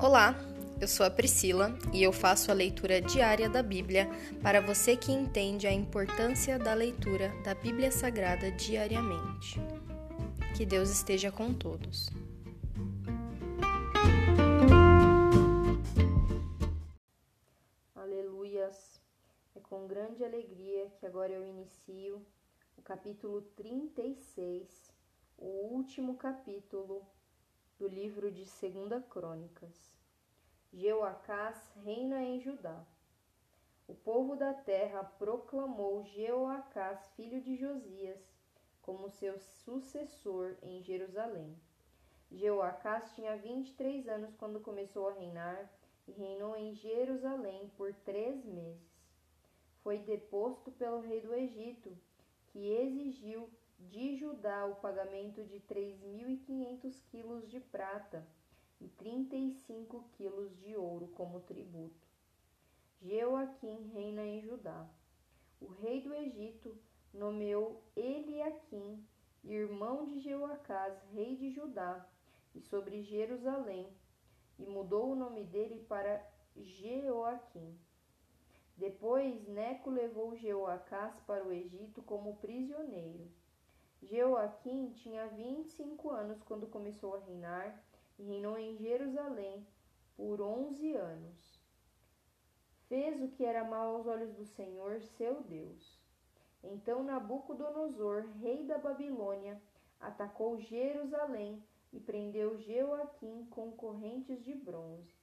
Olá, eu sou a Priscila e eu faço a leitura diária da Bíblia para você que entende a importância da leitura da Bíblia Sagrada diariamente. Que Deus esteja com todos. Aleluias! É com grande alegria que agora eu inicio o capítulo 36, o último capítulo do livro de Segunda Crônicas. Jeoacás reina em Judá. O povo da terra proclamou Jeoacás, filho de Josias, como seu sucessor em Jerusalém. Jeoacás tinha 23 anos quando começou a reinar e reinou em Jerusalém por três meses. Foi deposto pelo rei do Egito, que exigiu de Judá o pagamento de 3.500 quilos de prata e 35 quilos de ouro como tributo. Jeoaquim reina em Judá. O rei do Egito nomeou Eliaquim, irmão de Jeoacás, rei de Judá, e sobre Jerusalém, e mudou o nome dele para Jeoaquim. Depois Neco levou Jeoacás para o Egito como prisioneiro. Jeoaquim tinha 25 anos quando começou a reinar e reinou em Jerusalém por 11 anos. Fez o que era mal aos olhos do Senhor, seu Deus. Então Nabucodonosor, rei da Babilônia, atacou Jerusalém e prendeu Jeoaquim com correntes de bronze.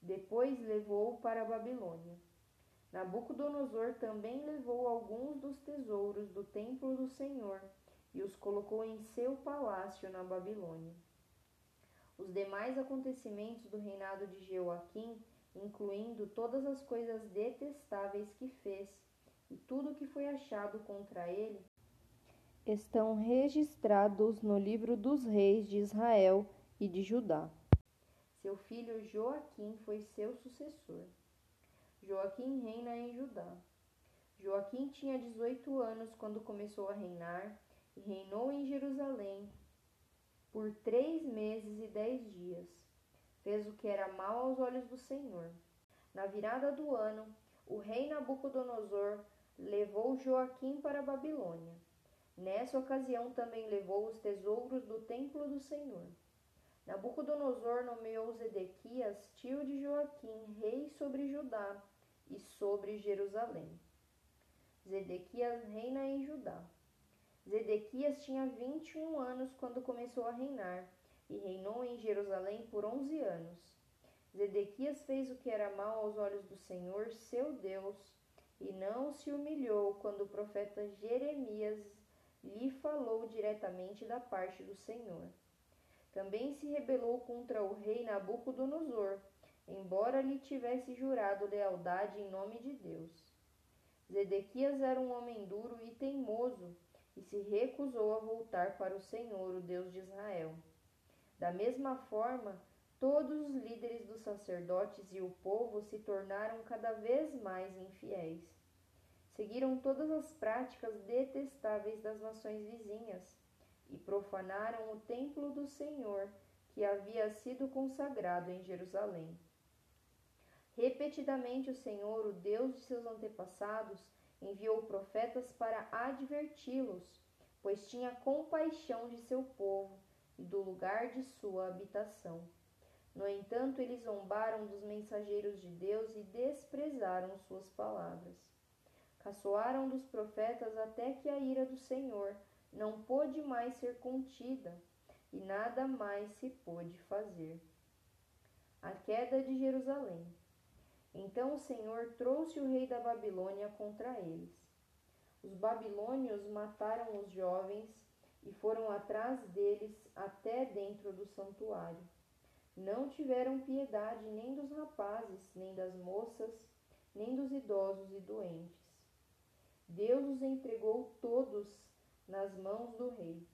Depois levou-o para a Babilônia. Nabucodonosor também levou alguns dos tesouros do templo do Senhor e os colocou em seu palácio na Babilônia. Os demais acontecimentos do reinado de Jeoaquim, incluindo todas as coisas detestáveis que fez e tudo que foi achado contra ele, estão registrados no livro dos reis de Israel e de Judá. Seu filho Joaquim foi seu sucessor. Joaquim reina em Judá. Joaquim tinha 18 anos quando começou a reinar e reinou em Jerusalém por três meses e dez dias. Fez o que era mal aos olhos do Senhor. Na virada do ano, o rei Nabucodonosor levou Joaquim para a Babilônia. Nessa ocasião também levou os tesouros do templo do Senhor. Nabucodonosor nomeou Zedequias, tio de Joaquim, rei sobre Judá e sobre Jerusalém. Zedequias reina em Judá. Zedequias tinha 21 anos quando começou a reinar e reinou em Jerusalém por 11 anos. Zedequias fez o que era mal aos olhos do Senhor, seu Deus, e não se humilhou quando o profeta Jeremias lhe falou diretamente da parte do Senhor. Também se rebelou contra o rei Nabucodonosor, embora lhe tivesse jurado lealdade em nome de Deus. Zedequias era um homem duro e teimoso e se recusou a voltar para o Senhor, o Deus de Israel. Da mesma forma, todos os líderes dos sacerdotes e o povo se tornaram cada vez mais infiéis. Seguiram todas as práticas detestáveis das nações vizinhas e profanaram o templo do Senhor que havia sido consagrado em Jerusalém. Repetidamente o Senhor, o Deus de seus antepassados, enviou profetas para adverti-los, pois tinha compaixão de seu povo e do lugar de sua habitação. No entanto, eles zombaram dos mensageiros de Deus e desprezaram suas palavras. Caçoaram dos profetas até que a ira do Senhor não pôde mais ser contida e nada mais se pôde fazer. A queda de Jerusalém. Então o Senhor trouxe o rei da Babilônia contra eles. Os babilônios mataram os jovens e foram atrás deles até dentro do santuário. Não tiveram piedade nem dos rapazes, nem das moças, nem dos idosos e doentes. Deus os entregou todos nas mãos do rei.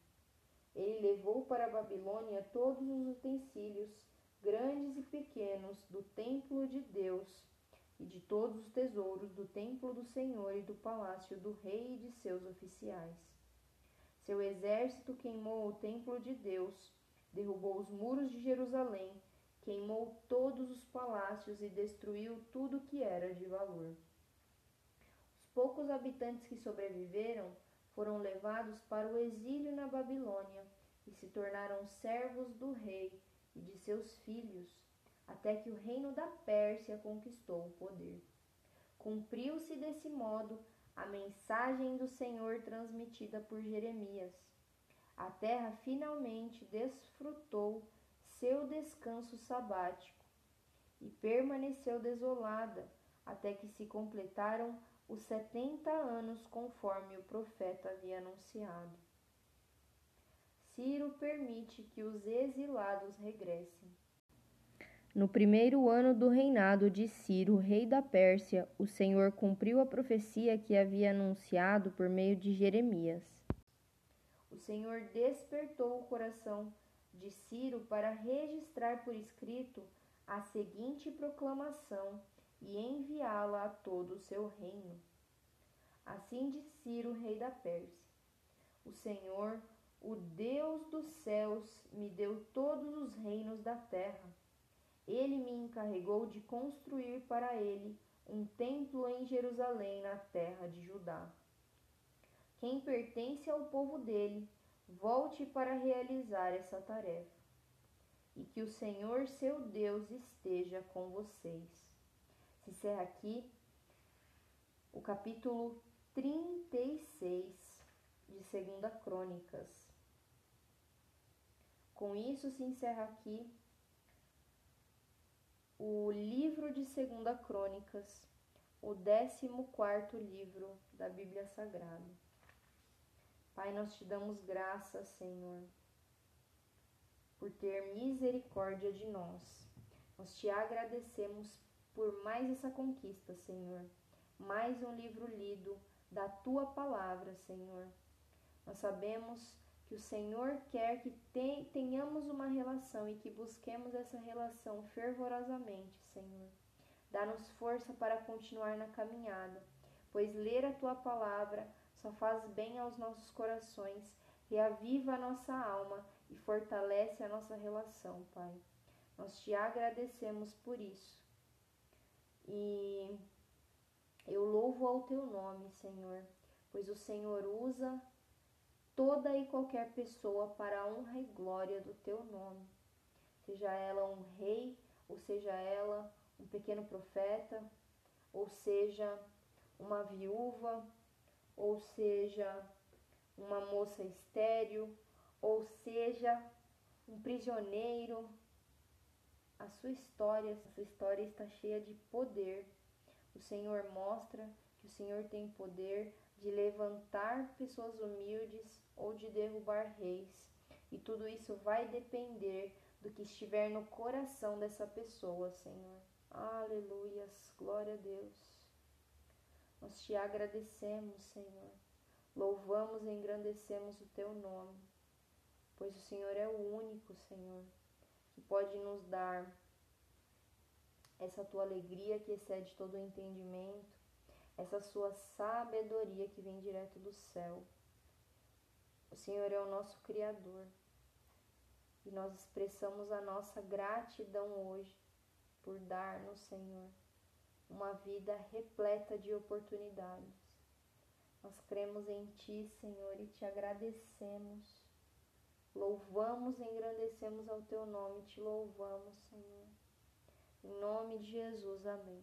Ele levou para a Babilônia todos os utensílios, grandes e pequenos, do templo de Deus e de todos os tesouros do templo do Senhor e do palácio do rei e de seus oficiais. Seu exército queimou o templo de Deus, derrubou os muros de Jerusalém queimou todos os palácios e destruiu tudo que era de valor. Os poucos habitantes que sobreviveram foram levados para o exílio na Babilônia e se tornaram servos do rei e de seus filhos, até que o reino da Pérsia conquistou o poder. Cumpriu-se desse modo a mensagem do Senhor transmitida por Jeremias. A terra finalmente desfrutou seu descanso sabático e permaneceu desolada até que se completaram os setenta anos conforme o profeta havia anunciado. Ciro permite que os exilados regressem. No primeiro ano do reinado de Ciro, rei da Pérsia, o Senhor cumpriu a profecia que havia anunciado por meio de Jeremias. O Senhor despertou o coração de Ciro para registrar por escrito a seguinte proclamação e enviá-la a todo o seu reino. Assim diz Ciro, rei da Pérsia: O Senhor, o Deus dos céus, me deu todos os reinos da terra. Ele me encarregou de construir para ele um templo em Jerusalém, na terra de Judá. Quem pertence ao povo dele, volte para realizar essa tarefa. E que o Senhor seu Deus esteja com vocês. Se encerra aqui o capítulo 36 de Segunda Crônicas. Com isso se encerra aqui o livro de Segunda Crônicas, o 14 livro da Bíblia Sagrada. Pai, nós te damos graças, Senhor, por ter misericórdia de nós. Nós te agradecemos por mais essa conquista, Senhor. Mais um livro lido da tua palavra, Senhor. Nós sabemos que o Senhor quer que tenhamos uma relação e que busquemos essa relação fervorosamente, Senhor. Dá-nos força para continuar na caminhada, pois ler a tua palavra só faz bem aos nossos corações, reaviva a nossa alma e fortalece a nossa relação, Pai. Nós te agradecemos por isso. E eu louvo ao teu nome, Senhor, pois o Senhor usa toda e qualquer pessoa para a honra e glória do teu nome. Seja ela um rei, ou seja ela um pequeno profeta, ou seja uma viúva, ou seja uma moça estéril, ou seja um prisioneiro. A sua história, a sua história está cheia de poder. O Senhor mostra que o Senhor tem poder de levantar pessoas humildes ou de derrubar reis. E tudo isso vai depender do que estiver no coração dessa pessoa, Senhor. Aleluias, glória a Deus. Nós te agradecemos, Senhor. Louvamos e engrandecemos o teu nome, pois o Senhor é o único, Senhor, que pode nos dar essa tua alegria que excede todo o entendimento, essa sua sabedoria que vem direto do céu. O Senhor é o nosso Criador e nós expressamos a nossa gratidão hoje por dar-nos, Senhor, uma vida repleta de oportunidades. Nós cremos em Ti, Senhor, e te agradecemos. Louvamos e engrandecemos ao Teu nome, te louvamos, Senhor. Em nome de Jesus, amém.